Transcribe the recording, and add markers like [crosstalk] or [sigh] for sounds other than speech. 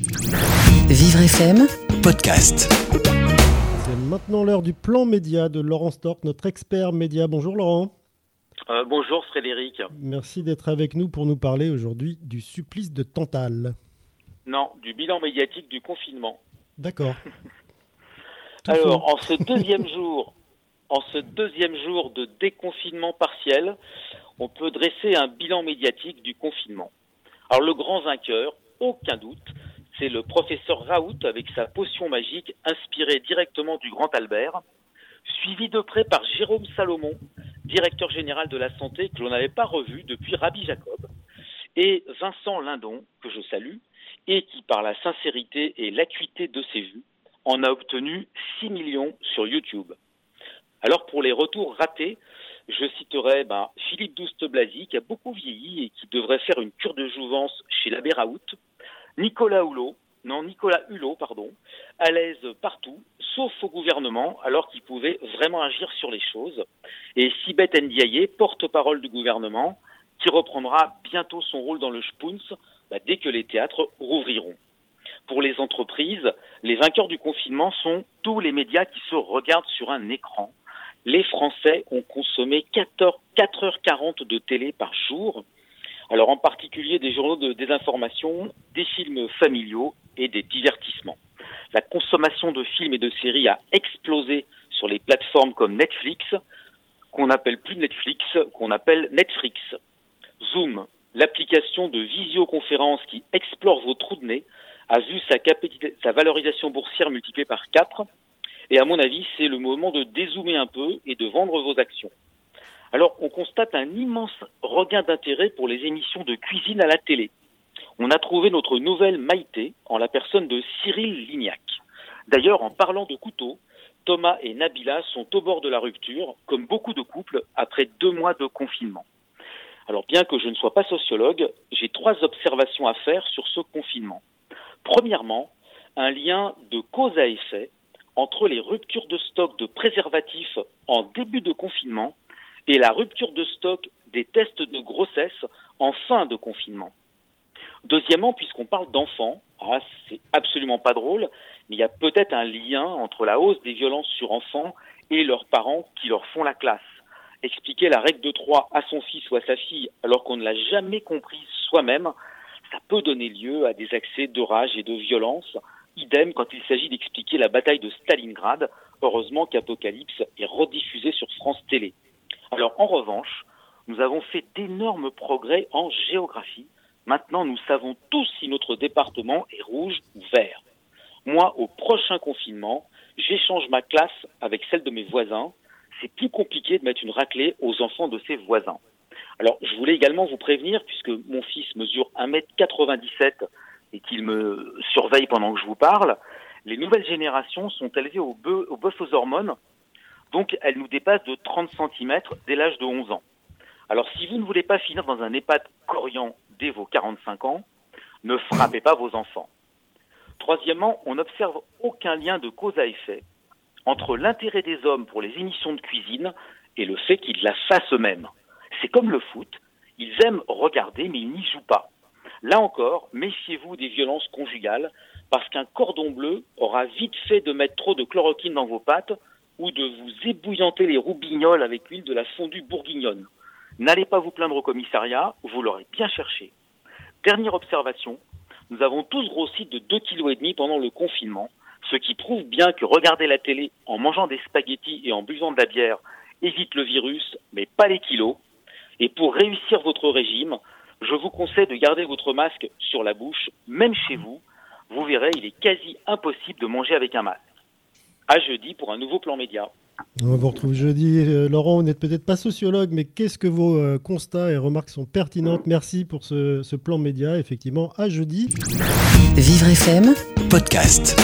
Vivre FM, podcast. C'est maintenant l'heure du plan média de Laurent Stork, notre expert média. Bonjour Laurent. Euh, bonjour Frédéric. Merci d'être avec nous pour nous parler aujourd'hui du supplice de Tantal. Non, du bilan médiatique du confinement. D'accord. [laughs] Alors, en ce [laughs] deuxième jour, en ce deuxième jour de déconfinement partiel, on peut dresser un bilan médiatique du confinement. Alors, le grand vainqueur, aucun doute, c'est le professeur Raoult avec sa potion magique inspirée directement du Grand Albert, suivi de près par Jérôme Salomon, directeur général de la santé que l'on n'avait pas revu depuis Rabbi Jacob, et Vincent Lindon, que je salue, et qui, par la sincérité et l'acuité de ses vues, en a obtenu 6 millions sur YouTube. Alors pour les retours ratés, je citerai ben, Philippe Douste-Blazy qui a beaucoup vieilli et qui devrait faire une cure de jouvence chez l'abbé Raoult, Nicolas Hulot, non Nicolas Hulot, pardon, à l'aise partout, sauf au gouvernement, alors qu'il pouvait vraiment agir sur les choses, et Sibeth Ndiaye, porte-parole du gouvernement, qui reprendra bientôt son rôle dans le Spoons bah, dès que les théâtres rouvriront. Pour les entreprises, les vainqueurs du confinement sont tous les médias qui se regardent sur un écran. Les Français ont consommé 14, 4h40 de télé par jour. Alors en particulier des journaux de désinformation, des films familiaux et des divertissements. La consommation de films et de séries a explosé sur les plateformes comme Netflix, qu'on n'appelle plus Netflix, qu'on appelle Netflix. Zoom, l'application de visioconférence qui explore vos trous de nez, a vu sa, sa valorisation boursière multipliée par 4. Et à mon avis, c'est le moment de dézoomer un peu et de vendre vos actions. Alors, on constate un immense regain d'intérêt pour les émissions de cuisine à la télé. On a trouvé notre nouvelle Maïté en la personne de Cyril Lignac. D'ailleurs, en parlant de couteaux, Thomas et Nabila sont au bord de la rupture, comme beaucoup de couples, après deux mois de confinement. Alors, bien que je ne sois pas sociologue, j'ai trois observations à faire sur ce confinement. Premièrement, un lien de cause à effet entre les ruptures de stock de préservatifs en début de confinement et la rupture de stock des tests de grossesse en fin de confinement. Deuxièmement, puisqu'on parle d'enfants, ah, c'est absolument pas drôle, mais il y a peut-être un lien entre la hausse des violences sur enfants et leurs parents qui leur font la classe. Expliquer la règle de trois à son fils ou à sa fille alors qu'on ne l'a jamais comprise soi-même, ça peut donner lieu à des accès de rage et de violence. Idem quand il s'agit d'expliquer la bataille de Stalingrad. Heureusement qu'Apocalypse est rediffusé sur France Télé. Alors en revanche, nous avons fait d'énormes progrès en géographie. Maintenant, nous savons tous si notre département est rouge ou vert. Moi, au prochain confinement, j'échange ma classe avec celle de mes voisins. C'est plus compliqué de mettre une raclée aux enfants de ses voisins. Alors, je voulais également vous prévenir, puisque mon fils mesure 1m97 et qu'il me surveille pendant que je vous parle, les nouvelles générations sont élevées au bœuf, au bœuf aux hormones, donc elles nous dépassent de 30 cm dès l'âge de 11 ans. Alors, si vous ne voulez pas finir dans un EHPAD coriant dès vos 45 ans, ne frappez pas vos enfants. Troisièmement, on n'observe aucun lien de cause à effet entre l'intérêt des hommes pour les émissions de cuisine et le fait qu'ils la fassent eux-mêmes. C'est comme le foot, ils aiment regarder mais ils n'y jouent pas. Là encore, méfiez-vous des violences conjugales parce qu'un cordon bleu aura vite fait de mettre trop de chloroquine dans vos pâtes ou de vous ébouillanter les roubignoles avec l'huile de la fondue bourguignonne. N'allez pas vous plaindre au commissariat, vous l'aurez bien cherché. Dernière observation, nous avons tous grossi de 2,5 kg pendant le confinement, ce qui prouve bien que regarder la télé en mangeant des spaghettis et en buvant de la bière évite le virus, mais pas les kilos. Et pour réussir votre régime, je vous conseille de garder votre masque sur la bouche, même chez vous. Vous verrez, il est quasi impossible de manger avec un masque. À jeudi pour un nouveau plan média. On vous retrouve jeudi. Euh, Laurent, vous n'êtes peut-être pas sociologue, mais qu'est-ce que vos euh, constats et remarques sont pertinentes? Merci pour ce, ce plan média. Effectivement, à jeudi. Vivre FM, Podcast.